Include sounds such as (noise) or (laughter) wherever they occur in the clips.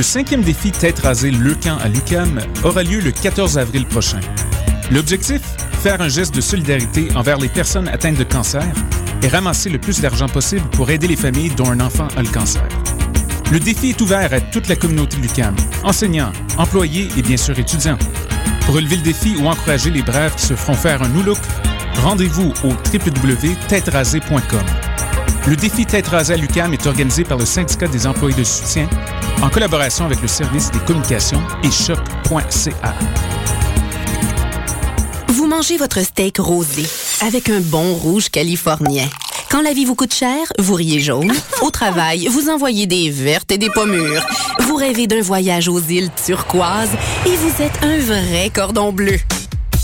Le cinquième défi Tête rasée Le Camp à l'UCAM aura lieu le 14 avril prochain. L'objectif? Faire un geste de solidarité envers les personnes atteintes de cancer et ramasser le plus d'argent possible pour aider les familles dont un enfant a le cancer. Le défi est ouvert à toute la communauté l'UCAM, enseignants, employés et bien sûr étudiants. Pour relever le défi ou encourager les braves qui se feront faire un new look, rendez-vous au www.têterasée.com. Le défi Tête rasée à l'UCAM est organisé par le syndicat des employés de soutien en collaboration avec le service des communications et choc.ca. Vous mangez votre steak rosé avec un bon rouge californien. Quand la vie vous coûte cher, vous riez jaune. (laughs) Au travail, vous envoyez des vertes et des pommures. Vous rêvez d'un voyage aux îles turquoises et vous êtes un vrai cordon bleu.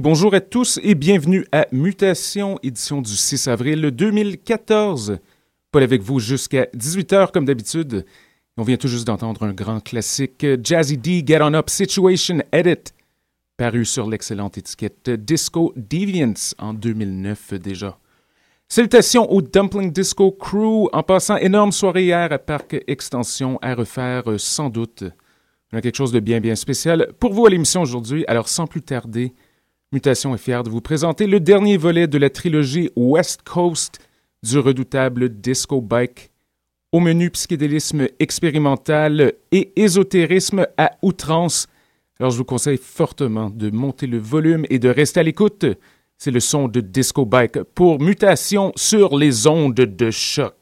Bonjour à tous et bienvenue à Mutation, édition du 6 avril 2014. Paul avec vous jusqu'à 18h comme d'habitude. On vient tout juste d'entendre un grand classique, Jazzy D Get On Up Situation Edit, paru sur l'excellente étiquette Disco Deviants en 2009 déjà. Salutations au Dumpling Disco Crew, en passant énorme soirée hier à Parc Extension à refaire sans doute. On a quelque chose de bien bien spécial pour vous à l'émission aujourd'hui, alors sans plus tarder, Mutation est fière de vous présenter le dernier volet de la trilogie West Coast du redoutable Disco Bike. Au menu psychédélisme expérimental et ésotérisme à outrance. Alors je vous conseille fortement de monter le volume et de rester à l'écoute. C'est le son de Disco Bike pour mutation sur les ondes de choc.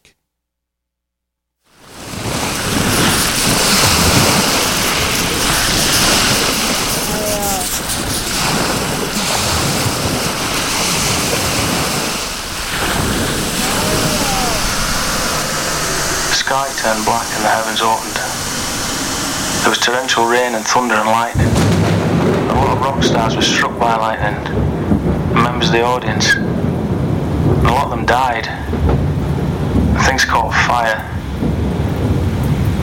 Turned black and the heavens opened. There was torrential rain and thunder and lightning. A lot of rock stars were struck by lightning, members of the audience. And a lot of them died. And things caught fire.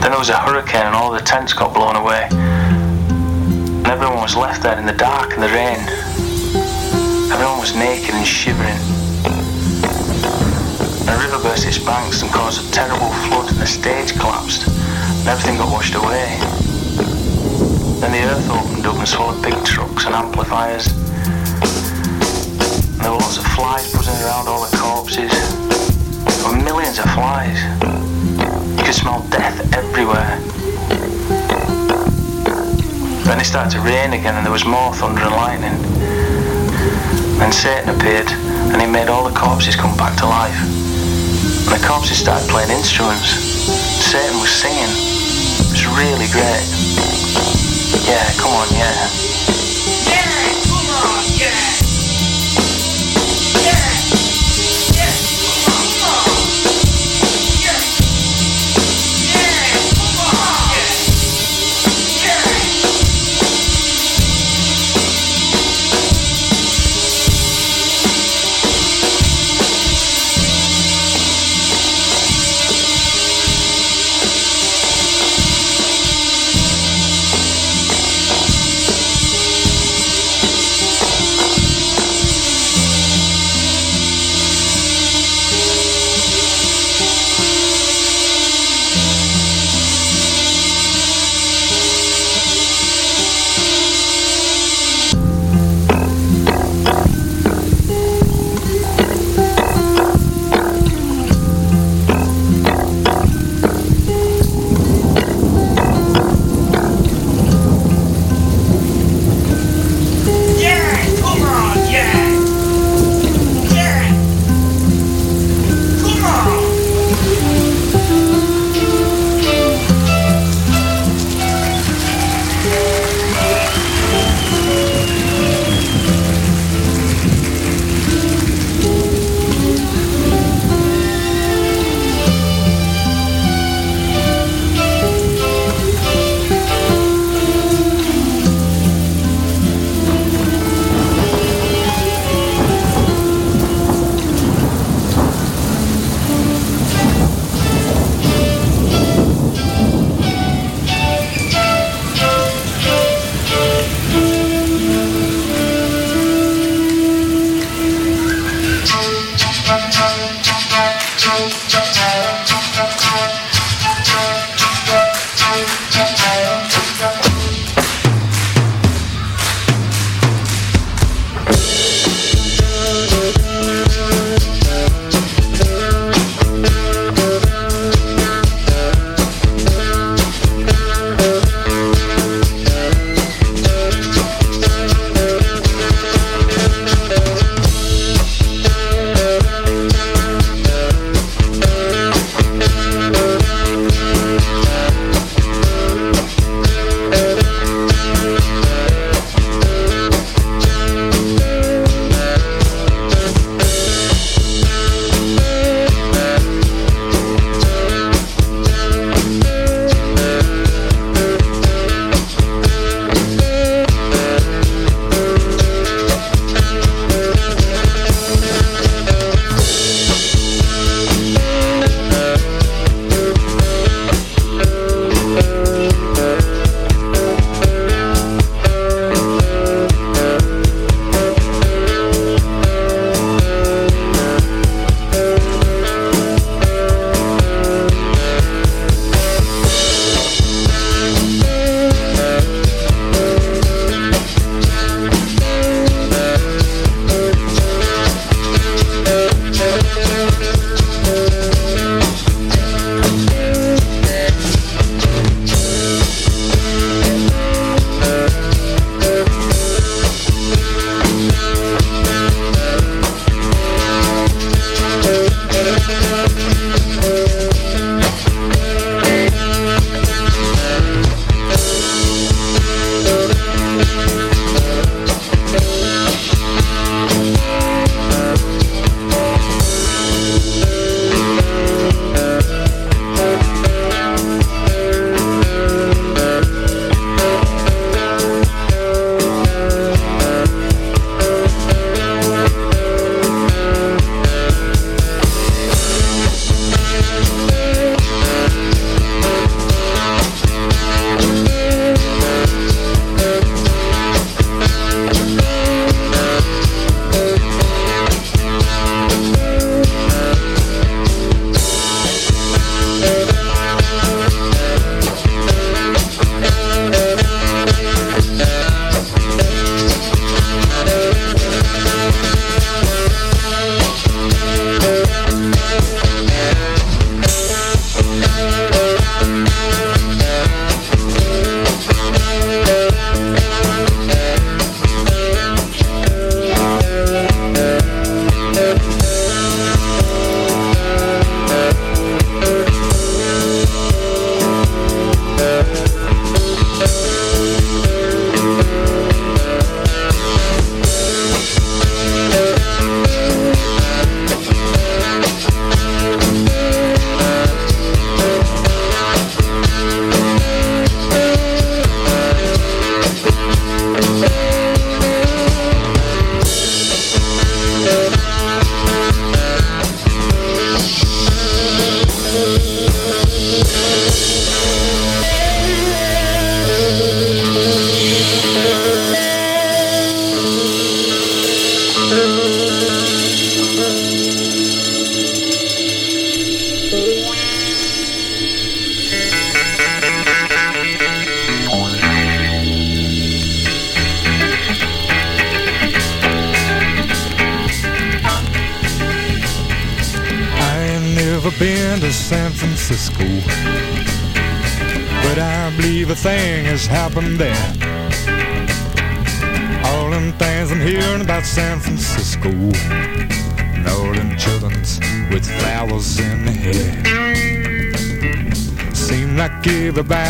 Then there was a hurricane and all the tents got blown away. And everyone was left there in the dark and the rain. Everyone was naked and shivering. A river burst its banks and caused a terrible flood and the stage collapsed and everything got washed away. Then the earth opened up and swallowed big trucks and amplifiers. And there were lots of flies buzzing around all the corpses. There were millions of flies. You could smell death everywhere. Then it started to rain again and there was more thunder and lightning. Then Satan appeared and he made all the corpses come back to life. The corpses started playing instruments. Satan was singing. It was really great. Yeah, come on, yeah. been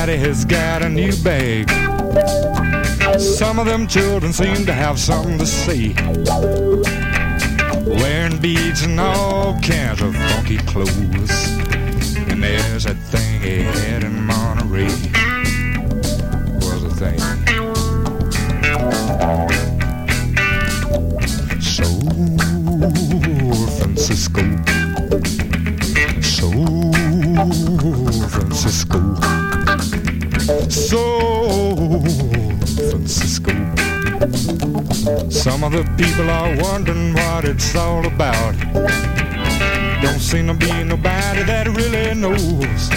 everybody has got a new bag. Some of them children seem to have something to say wearing beads and all kinds of funky clothes. And there's that thing had of the people are wondering what it's all about. Don't seem to be nobody that really knows.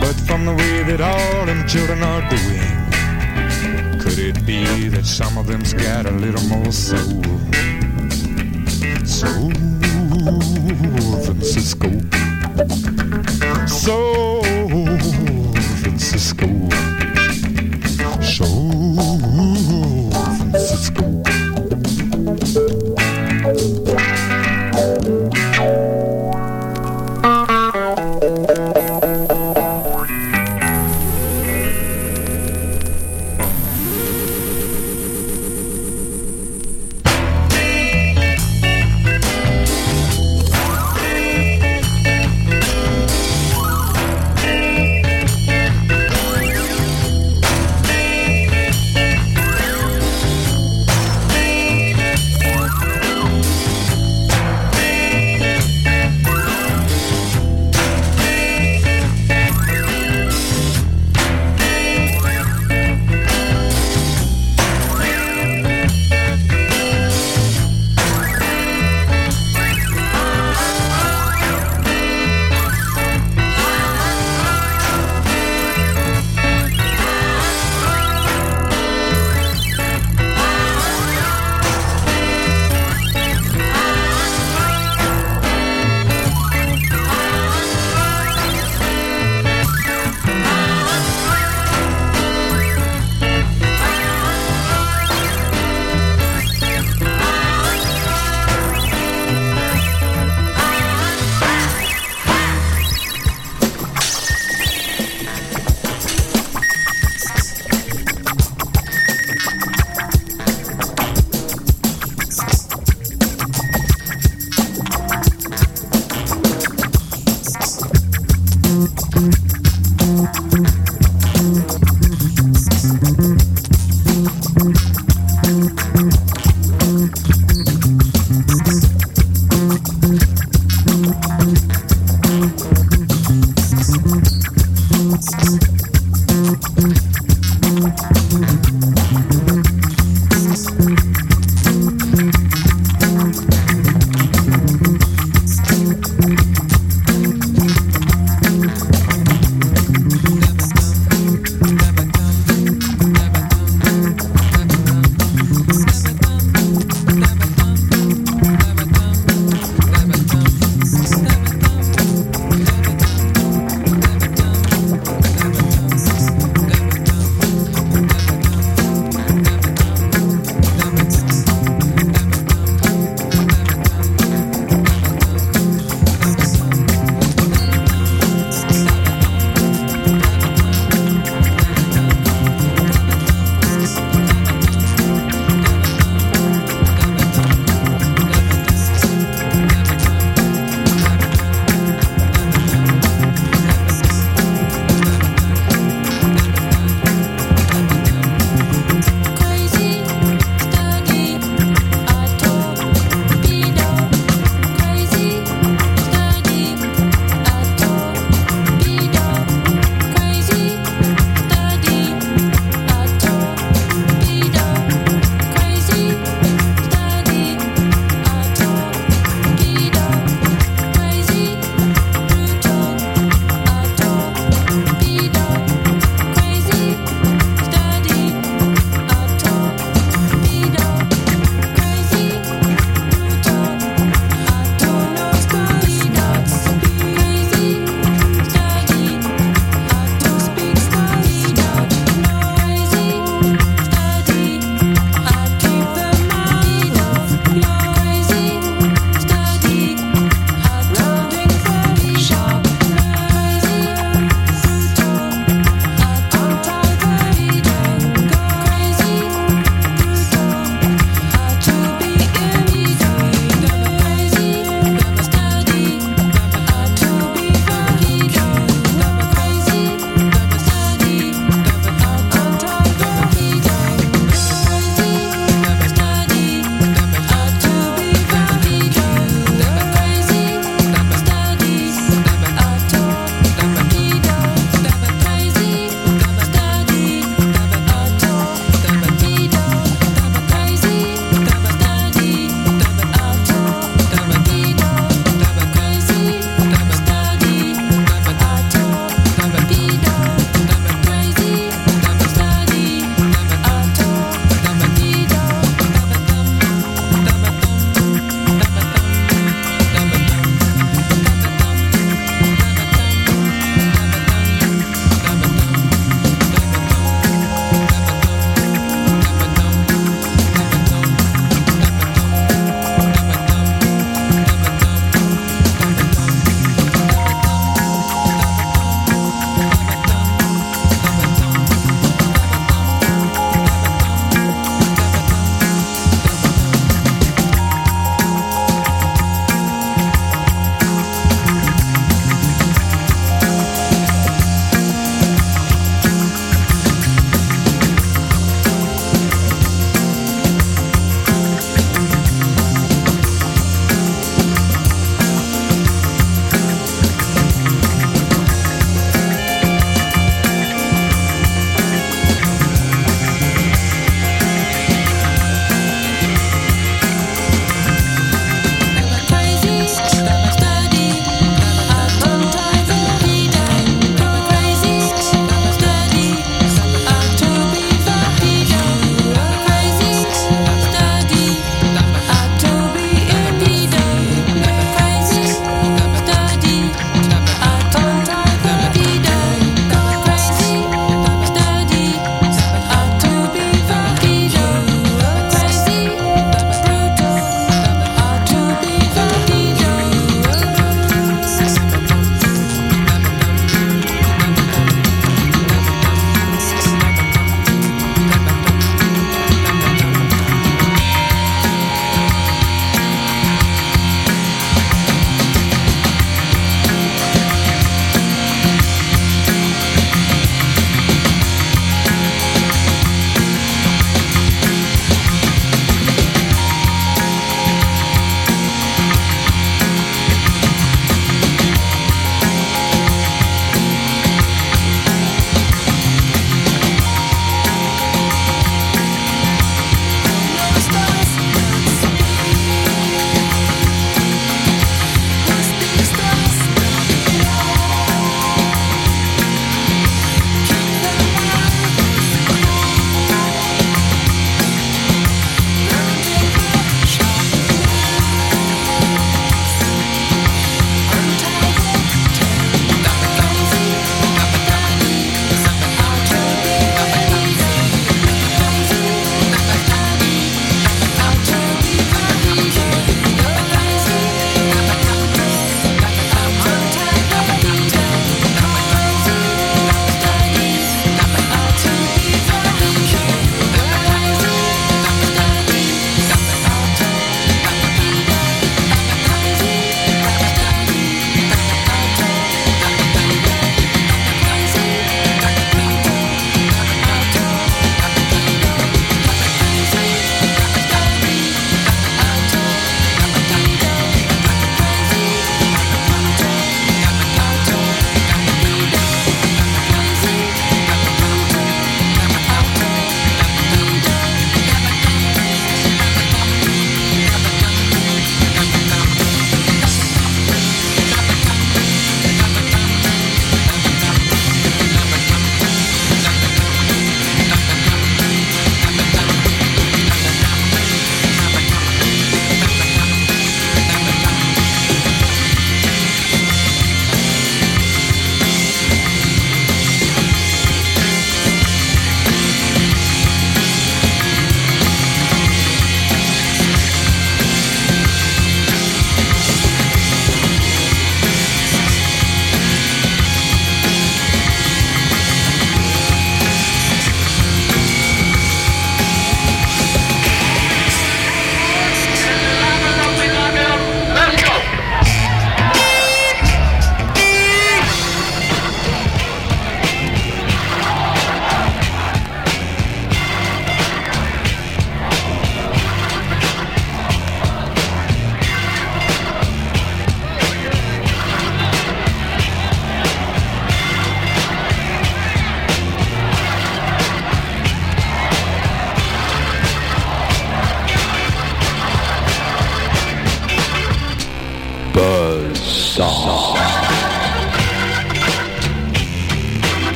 But from the way that all them children are doing, could it be that some of them's got a little more soul? Soul Francisco. Soul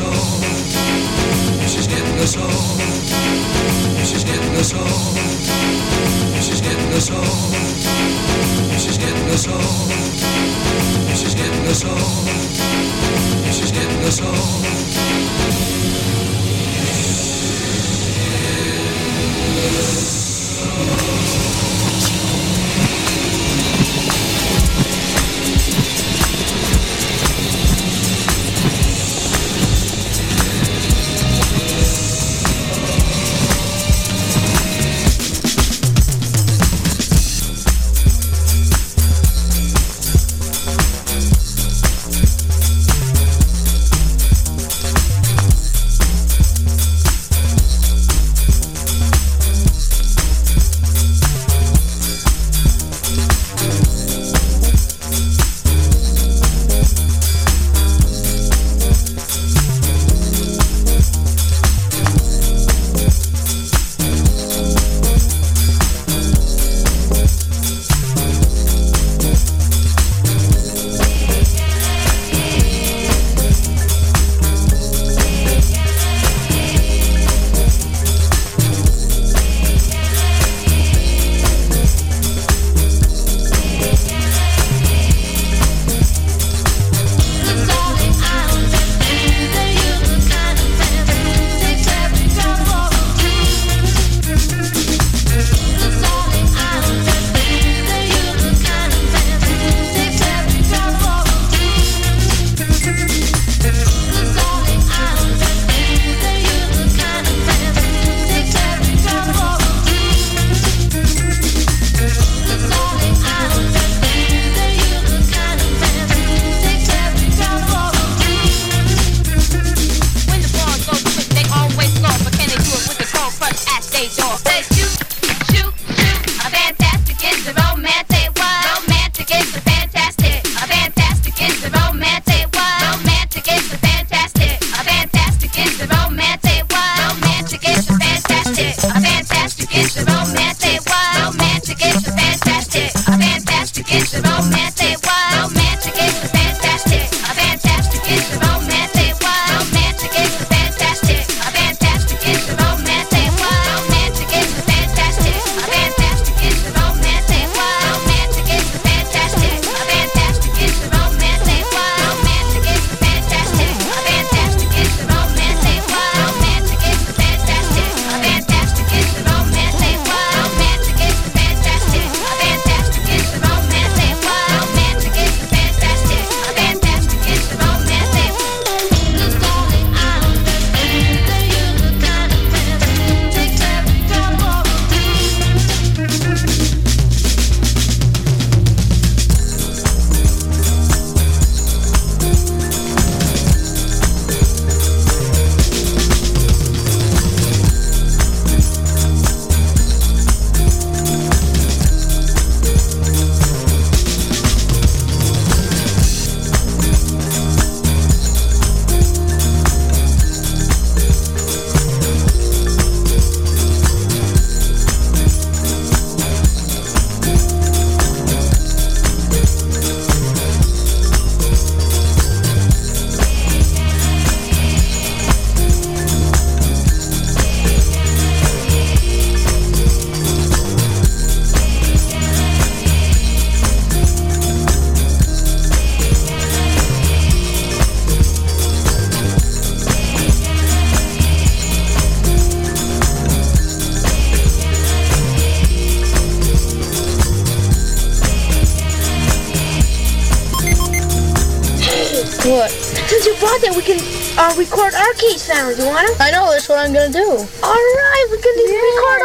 us. She's getting us old. She's getting us old. She's getting us old. She's getting us old. She's getting us old. She's getting us old. Arcade sounds. You want to? I know, that's what I'm gonna do. All right, we can record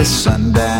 the sundown.